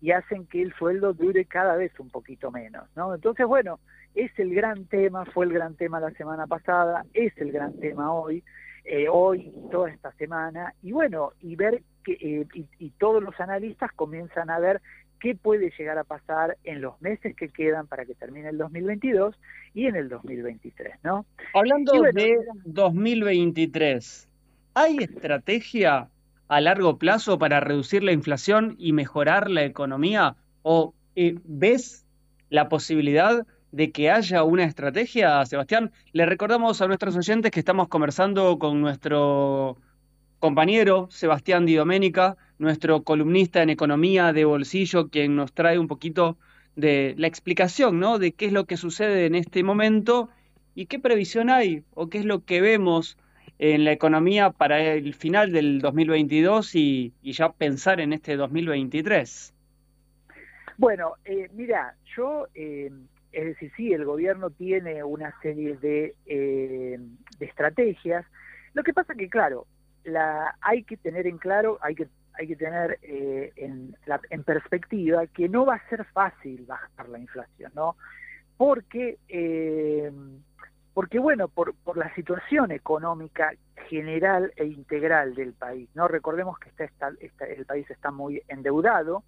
S12: y hacen que el sueldo dure cada vez un poquito menos no entonces bueno es el gran tema fue el gran tema la semana pasada es el gran tema hoy eh, hoy toda esta semana. Y bueno y ver que eh, y todos los analistas comienzan a ver qué puede llegar a pasar en los meses que quedan para que termine el 2022 y en el 2023, ¿no?
S11: Hablando bueno, de 2023, ¿hay estrategia a largo plazo para reducir la inflación y mejorar la economía? ¿O eh, ves la posibilidad de que haya una estrategia, Sebastián? Le recordamos a nuestros oyentes que estamos conversando con nuestro compañero Sebastián Di Domenica, nuestro columnista en economía de bolsillo, quien nos trae un poquito de la explicación, ¿no? De qué es lo que sucede en este momento y qué previsión hay o qué es lo que vemos en la economía para el final del 2022 y, y ya pensar en este 2023.
S12: Bueno, eh, mira, yo, eh, es decir, sí, el gobierno tiene una serie de, eh, de estrategias. Lo que pasa que, claro, la, hay que tener en claro, hay que hay que tener eh, en, la, en, perspectiva que no va a ser fácil bajar la inflación, ¿no? Porque, eh, porque bueno, por, por la situación económica general e integral del país, ¿no? Recordemos que está, está, el país está muy endeudado,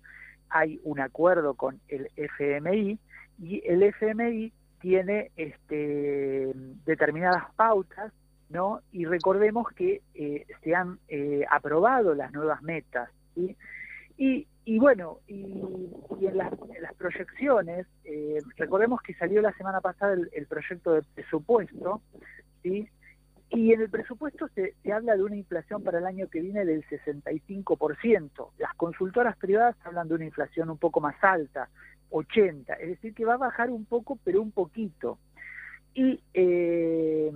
S12: hay un acuerdo con el FMI y el FMI tiene este, determinadas pautas ¿no? Y recordemos que eh, se han eh, aprobado las nuevas metas, ¿sí? Y, y bueno, y, y en, las, en, las, proyecciones, eh, recordemos que salió la semana pasada el, el, proyecto de presupuesto, ¿sí? Y en el presupuesto se, se, habla de una inflación para el año que viene del 65%. Las consultoras privadas hablan de una inflación un poco más alta, 80. Es decir, que va a bajar un poco, pero un poquito y, eh,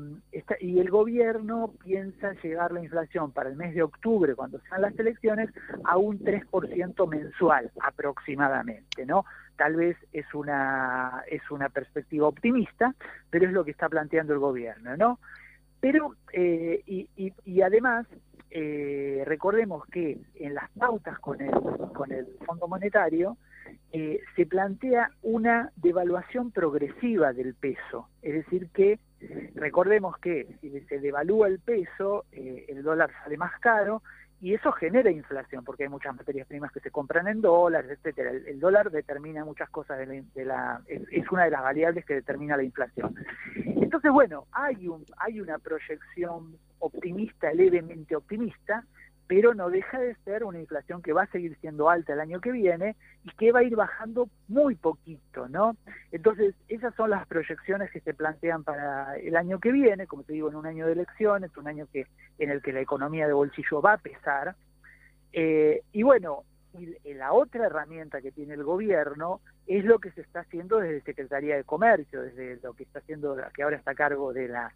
S12: y el gobierno piensa llegar la inflación para el mes de octubre, cuando sean las elecciones, a un 3% mensual aproximadamente, ¿no? Tal vez es una, es una perspectiva optimista, pero es lo que está planteando el gobierno, ¿no? Pero, eh, y, y, y, además, eh, recordemos que en las pautas con el, con el Fondo Monetario, eh, se plantea una devaluación progresiva del peso, es decir que recordemos que si se devalúa el peso, eh, el dólar sale más caro y eso genera inflación porque hay muchas materias primas que se compran en dólares, etcétera. El, dólar determina muchas cosas de la, de la es, es, una de las variables que determina la inflación. Entonces, bueno, hay un hay una proyección optimista, levemente optimista, pero no deja de ser una inflación que va a seguir siendo alta el año que viene y que va a ir bajando muy poquito, ¿no? Entonces, esas son las proyecciones que se plantean para el año que viene, como te digo, en un año de elecciones, un año que en el que la economía de bolsillo va a pesar. Eh, y bueno, Y la otra herramienta que tiene el gobierno es lo que se está haciendo desde Secretaría de Comercio, desde lo que está haciendo, que ahora está a cargo de la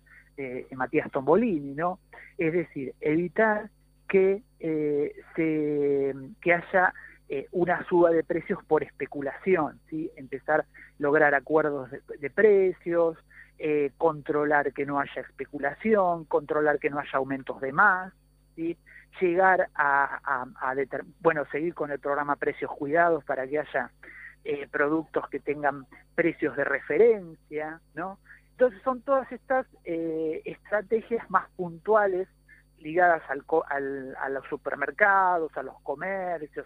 S12: Matías Tombolini, ¿no? Es decir, evitar que eh, que haya eh, una suba de precios por especulación, ¿sí? Empezar a lograr acuerdos de, precios, eh, controlar que no haya especulación, controlar que no haya aumentos de más, ¿sí? llegar a, bueno, seguir con el programa Precios Cuidados para que haya productos que tengan precios de referencia, ¿no? Entonces son todas estas estrategias más puntuales ligadas al, al, a los supermercados, a los comercios,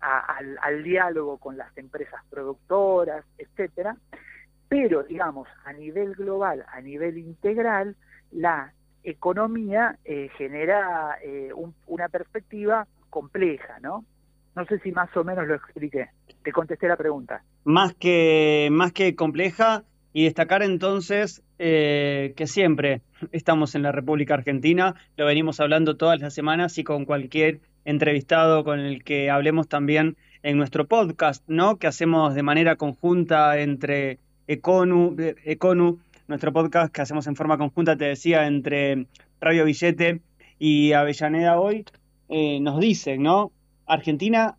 S12: al, diálogo con las empresas productoras, etcétera. Pero, digamos, a nivel global, a nivel integral, la economía eh, genera eh, un, una perspectiva compleja, ¿no? No sé si más o menos lo expliqué. Te contesté la pregunta.
S11: Más que, más que compleja y destacar entonces eh, que siempre estamos en la República Argentina, lo venimos hablando todas las semanas y con cualquier entrevistado con el que hablemos también en nuestro podcast, ¿no? Que hacemos de manera conjunta entre Econu, Econu nuestro podcast que hacemos en forma conjunta, te decía, entre Radio Billete y Avellaneda hoy, eh, nos dicen, ¿no? Argentina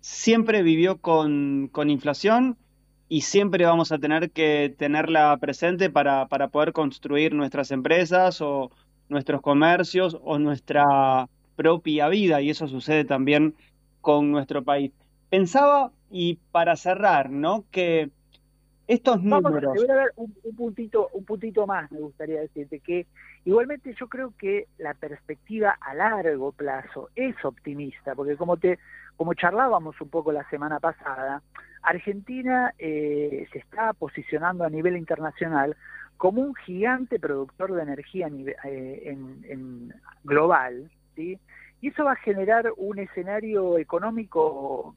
S11: siempre vivió con, con, inflación y siempre vamos a tener que tenerla presente para, para poder construir nuestras empresas o nuestros comercios o nuestra propia vida y eso sucede también con nuestro país. Pensaba, y para cerrar, ¿no? Que estos números...
S12: Vamos, te voy a dar un, un, puntito, un puntito más, me gustaría decirte, que igualmente yo creo que la perspectiva a largo plazo es optimista, porque como te como charlábamos un poco la semana pasada, Argentina eh, se está posicionando a nivel internacional como un gigante productor de energía eh, en, global. Y eso va a generar un escenario económico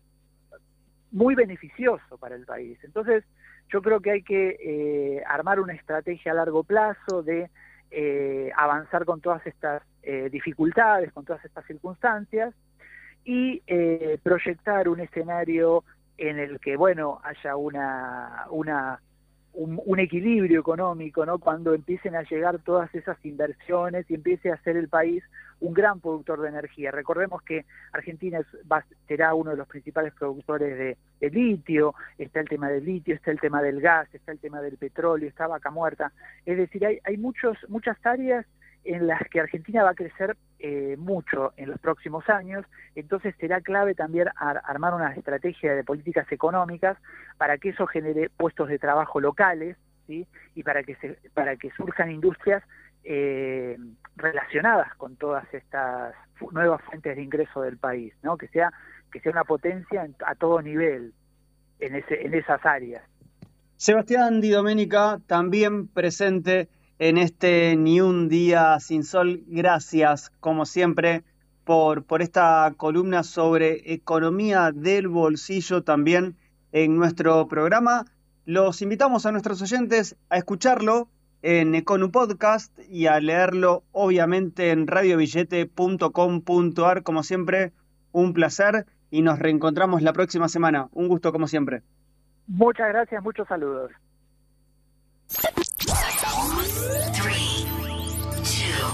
S12: muy beneficioso para el país. Entonces, yo creo que hay que eh, armar una estrategia a largo plazo de eh, avanzar con todas estas eh, dificultades, con todas estas circunstancias y eh, proyectar un escenario en el que, bueno, haya una, una un, un, equilibrio económico, ¿no? Cuando empiecen a llegar todas esas inversiones y empiece a ser el país un gran productor de energía. Recordemos que Argentina es, va, será uno de los principales productores de, de, litio, está el tema del litio, está el tema del gas, está el tema del petróleo, está vaca muerta. Es decir, hay, hay muchos, muchas áreas en las que Argentina va a crecer eh, mucho en los próximos años, entonces será clave también ar armar una estrategia de políticas económicas para que eso genere puestos de trabajo locales, ¿sí? y para que se, para que surjan industrias eh, relacionadas con todas estas nuevas fuentes de ingreso del país, ¿no? que sea que sea una potencia en, a todo nivel en ese en esas áreas.
S11: Sebastián Di Domenica también presente en este Ni un día sin sol. Gracias, como siempre, por, por esta columna sobre economía del bolsillo también en nuestro programa. Los invitamos a nuestros oyentes a escucharlo en Econu Podcast y a leerlo obviamente en radiobillete.com.ar. Como siempre, un placer y nos reencontramos la próxima semana. Un gusto como siempre.
S12: Muchas gracias, muchos saludos. Three, two,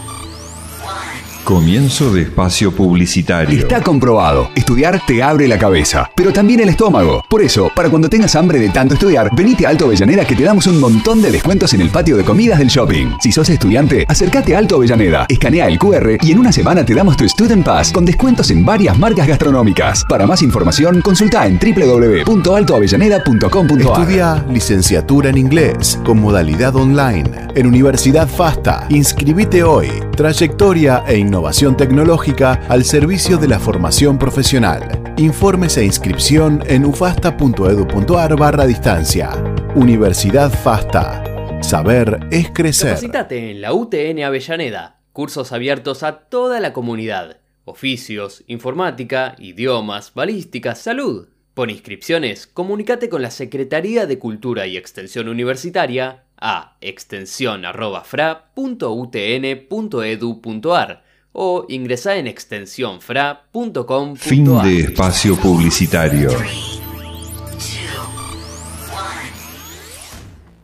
S12: one.
S1: Comienzo de espacio publicitario.
S9: Está comprobado. Estudiar te abre la cabeza, pero también el estómago. Por eso, para cuando tengas hambre de tanto estudiar, venite a Alto Avellaneda que te damos un montón de descuentos en el patio de comidas del shopping. Si sos estudiante, acércate a Alto Avellaneda, escanea el QR y en una semana te damos tu Student Pass con descuentos en varias marcas gastronómicas. Para más información, consulta en www.altoavellaneda.com.ar.
S5: Estudia licenciatura en inglés con modalidad online en Universidad FASTA. Inscribite hoy. Trayectoria e innovación tecnológica al servicio de la formación profesional. Informes e inscripción en ufasta.edu.ar barra distancia. Universidad FASTA. Saber es crecer.
S6: Capacitate en la UTN Avellaneda. Cursos abiertos a toda la comunidad. Oficios, informática, idiomas, balística, salud. Por inscripciones, comunícate con la Secretaría de Cultura y Extensión Universitaria a extensión.fra.utn.edu.ar o ingresá en extensiónfra.com.
S1: Fin de espacio publicitario.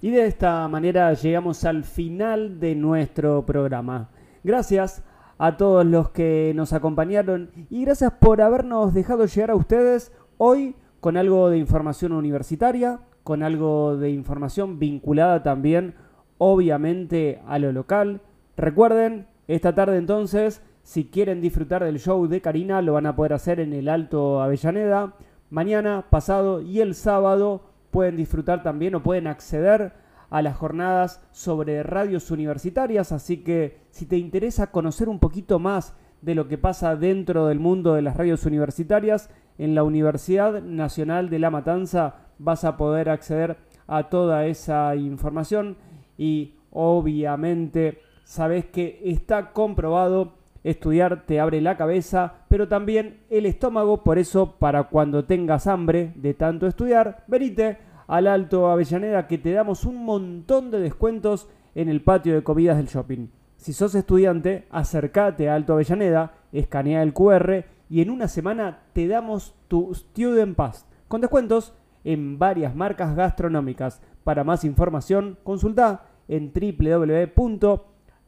S4: Y de esta manera llegamos al final de nuestro programa. Gracias a todos los que nos acompañaron y gracias por habernos dejado llegar a ustedes hoy con algo de información universitaria, con algo de información vinculada también obviamente a lo local. Recuerden, esta tarde entonces, si quieren disfrutar del show de Karina, lo van a poder hacer en el Alto Avellaneda. Mañana, pasado y el sábado pueden disfrutar también o pueden acceder a las jornadas sobre radios universitarias, así que si te interesa conocer un poquito más de lo que pasa dentro del mundo de las radios universitarias, en la Universidad Nacional de La Matanza vas a poder acceder a toda esa información y obviamente sabes que está comprobado estudiar te abre la cabeza, pero también el estómago, por eso para cuando tengas hambre de tanto estudiar, venite al Alto Avellaneda que te damos un montón de descuentos en el patio de comidas del shopping. Si sos estudiante, acércate a Alto Avellaneda, escanea el QR y en una semana te damos tu Student Pass con descuentos en varias marcas gastronómicas. Para más información, consulta en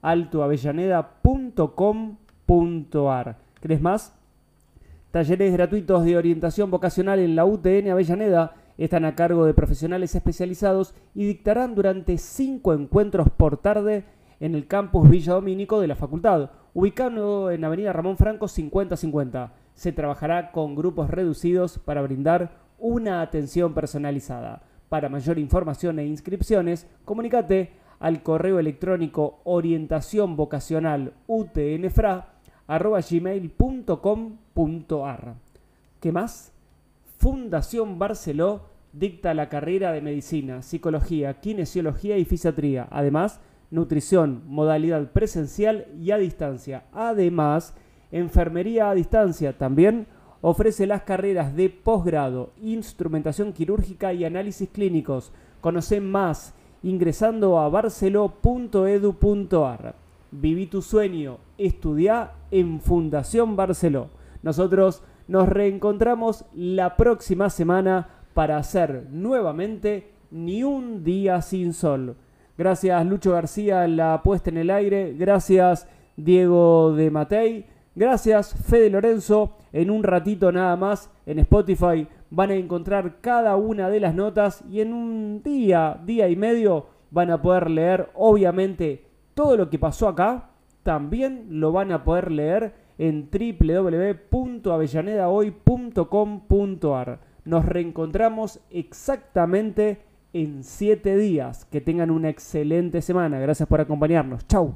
S4: www.altoavellaneda.com.ar. ¿Crees más? Talleres gratuitos de orientación vocacional en la UTN Avellaneda están a cargo de profesionales especializados y dictarán durante cinco encuentros por tarde en el campus Villa Domínico de la facultad, ubicado en Avenida Ramón Franco 5050. Se trabajará con grupos reducidos para brindar una atención personalizada. Para mayor información e inscripciones, comunícate al correo electrónico orientación vocacional gmail.com.ar. ¿Qué más? Fundación Barceló dicta la carrera de medicina, psicología, kinesiología y fisiatría. Además, nutrición, modalidad presencial y a distancia. Además, enfermería a distancia. También ofrece las carreras de posgrado, instrumentación quirúrgica y análisis clínicos. Conoce más ingresando a barceló.edu.ar. Viví tu sueño, estudia en Fundación Barceló. Nosotros nos reencontramos la próxima semana para hacer nuevamente Ni un día sin sol. Gracias Lucho García la puesta en el aire. Gracias Diego de Matei. Gracias Fede Lorenzo. En un ratito nada más en Spotify van a encontrar cada una de las notas y en un día, día y medio van a poder leer obviamente todo lo que pasó acá. También lo van a poder leer en www.avellanedahoy.com.ar. Nos reencontramos exactamente en 7 días. Que tengan una excelente semana. Gracias por acompañarnos. Chau.